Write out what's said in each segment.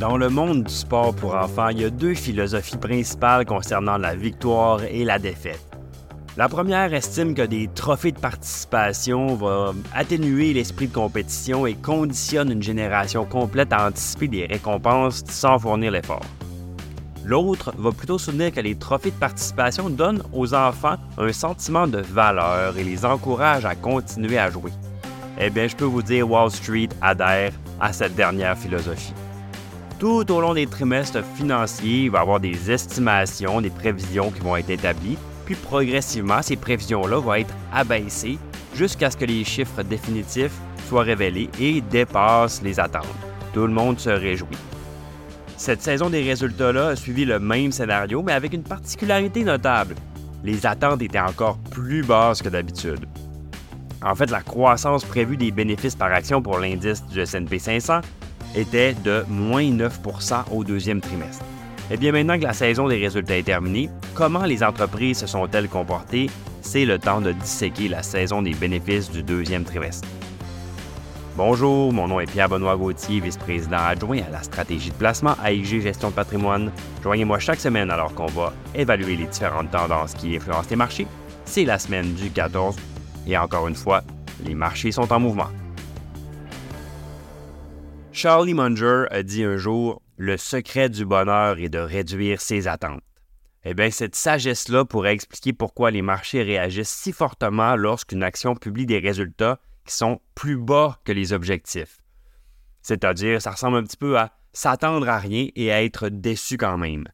Dans le monde du sport pour enfants, il y a deux philosophies principales concernant la victoire et la défaite. La première estime que des trophées de participation vont atténuer l'esprit de compétition et conditionne une génération complète à anticiper des récompenses sans fournir l'effort. L'autre va plutôt soutenir que les trophées de participation donnent aux enfants un sentiment de valeur et les encouragent à continuer à jouer. Eh bien, je peux vous dire, Wall Street adhère à cette dernière philosophie. Tout au long des trimestres financiers, il va y avoir des estimations, des prévisions qui vont être établies, puis progressivement, ces prévisions-là vont être abaissées jusqu'à ce que les chiffres définitifs soient révélés et dépassent les attentes. Tout le monde se réjouit. Cette saison des résultats-là a suivi le même scénario, mais avec une particularité notable. Les attentes étaient encore plus basses que d'habitude. En fait, la croissance prévue des bénéfices par action pour l'indice du S&P 500 était de moins 9% au deuxième trimestre. Eh bien, maintenant que la saison des résultats est terminée, comment les entreprises se sont-elles comportées? C'est le temps de disséquer la saison des bénéfices du deuxième trimestre. Bonjour, mon nom est Pierre-Benoît Gauthier, vice-président adjoint à la stratégie de placement à IG Gestion de patrimoine. Joignez-moi chaque semaine alors qu'on va évaluer les différentes tendances qui influencent les marchés. C'est la semaine du 14 et encore une fois, les marchés sont en mouvement. Charlie Munger a dit un jour Le secret du bonheur est de réduire ses attentes. Eh bien, cette sagesse-là pourrait expliquer pourquoi les marchés réagissent si fortement lorsqu'une action publie des résultats qui sont plus bas que les objectifs. C'est-à-dire, ça ressemble un petit peu à s'attendre à rien et à être déçu quand même.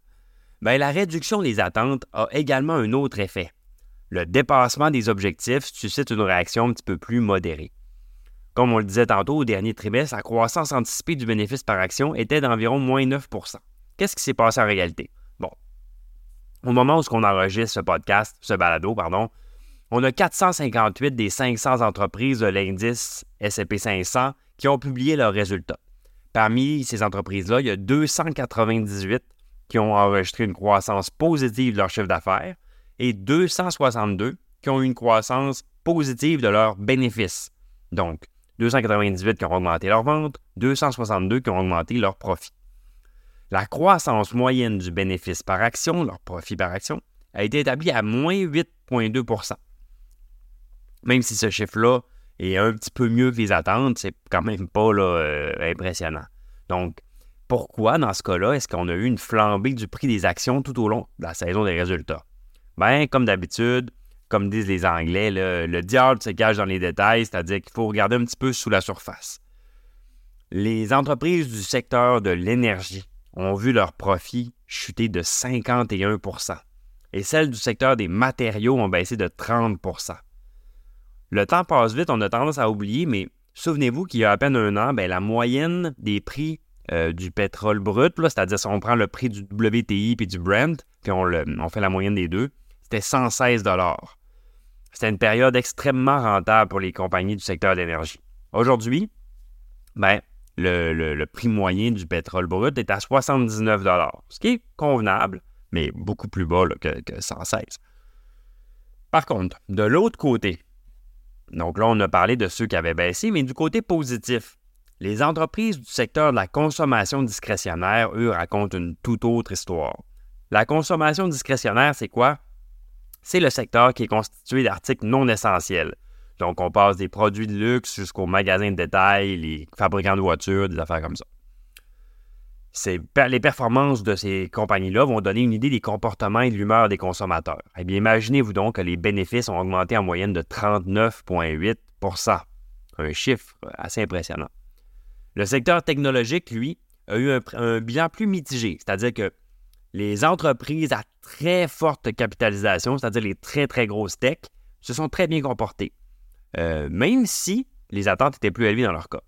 Bien, la réduction des attentes a également un autre effet. Le dépassement des objectifs suscite une réaction un petit peu plus modérée. Comme on le disait tantôt, au dernier trimestre, la croissance anticipée du bénéfice par action était d'environ moins 9% Qu'est-ce qui s'est passé en réalité? Bon, au moment où on enregistre ce podcast, ce balado, pardon, on a 458 des 500 entreprises de l'indice S&P 500 qui ont publié leurs résultats. Parmi ces entreprises-là, il y a 298 qui ont enregistré une croissance positive de leur chiffre d'affaires et 262 qui ont eu une croissance positive de leurs bénéfices. Donc, 298 qui ont augmenté leurs ventes, 262 qui ont augmenté leurs profits. La croissance moyenne du bénéfice par action, leur profit par action, a été établie à moins 8,2% Même si ce chiffre-là est un petit peu mieux que les attentes, c'est quand même pas euh, impressionnant. Donc, pourquoi, dans ce cas-là, est-ce qu'on a eu une flambée du prix des actions tout au long de la saison des résultats? Bien, comme d'habitude, comme disent les Anglais, le diable se cache dans les détails, c'est-à-dire qu'il faut regarder un petit peu sous la surface. Les entreprises du secteur de l'énergie ont vu leurs profits chuter de 51% et celles du secteur des matériaux ont baissé de 30% Le temps passe vite, on a tendance à oublier, mais souvenez-vous qu'il y a à peine un an, ben, la moyenne des prix euh, du pétrole brut, c'est-à-dire si on prend le prix du WTI et du Brent, puis on, on fait la moyenne des deux, c'était 116 C'était une période extrêmement rentable pour les compagnies du secteur de l'énergie. Aujourd'hui, ben, le, prix moyen du pétrole brut est à 79 ce qui est convenable, mais beaucoup plus bas que, que 116 Par contre, de l'autre côté, donc là, on a parlé de ceux qui avaient baissé, mais du côté positif, les entreprises du secteur de la consommation discrétionnaire, eux, racontent une toute autre histoire. La consommation discrétionnaire, c'est quoi? C'est le secteur qui est constitué d'articles non essentiels. Donc, on passe des produits de luxe jusqu'aux magasins de détail, les fabricants de voitures, des affaires comme ça. les performances de ces compagnies-là vont donner une idée des comportements et de l'humeur des consommateurs. Eh bien, imaginez-vous donc que les bénéfices ont augmenté en moyenne de 39,8% un chiffre assez impressionnant. Le secteur technologique, lui, a eu un bilan plus mitigé, c'est-à-dire que les entreprises à très forte capitalisation, c'est-à-dire les très, très grosses techs, se sont très bien comportées, euh, même si les attentes étaient plus élevées dans leur cas.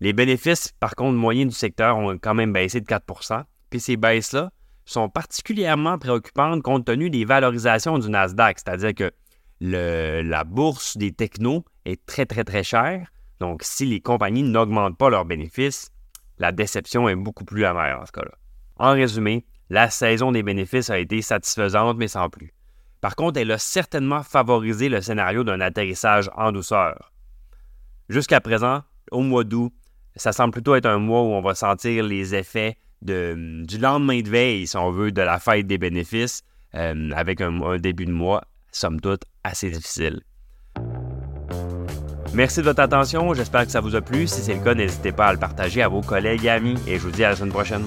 Les bénéfices, par contre, moyens du secteur ont quand même baissé de 4% puis ces baisses-là sont particulièrement préoccupantes compte tenu des valorisations du Nasdaq, c'est-à-dire que la bourse des technos est très, très, très chère. Donc, si les compagnies n'augmentent pas leurs bénéfices, la déception est beaucoup plus amère en ce cas-là. En résumé, la saison des bénéfices a été satisfaisante, mais sans plus. Par contre, elle a certainement favorisé le scénario d'un atterrissage en douceur. Jusqu'à présent, au mois d'août, ça semble plutôt être un mois où on va sentir les effets du lendemain de veille, si on veut, de la fête des bénéfices, euh, avec un, début de mois, somme toute, assez difficile. Merci de votre attention, j'espère que ça vous a plu. Si c'est le cas, n'hésitez pas à le partager à vos collègues et amis, et je vous dis à la semaine prochaine.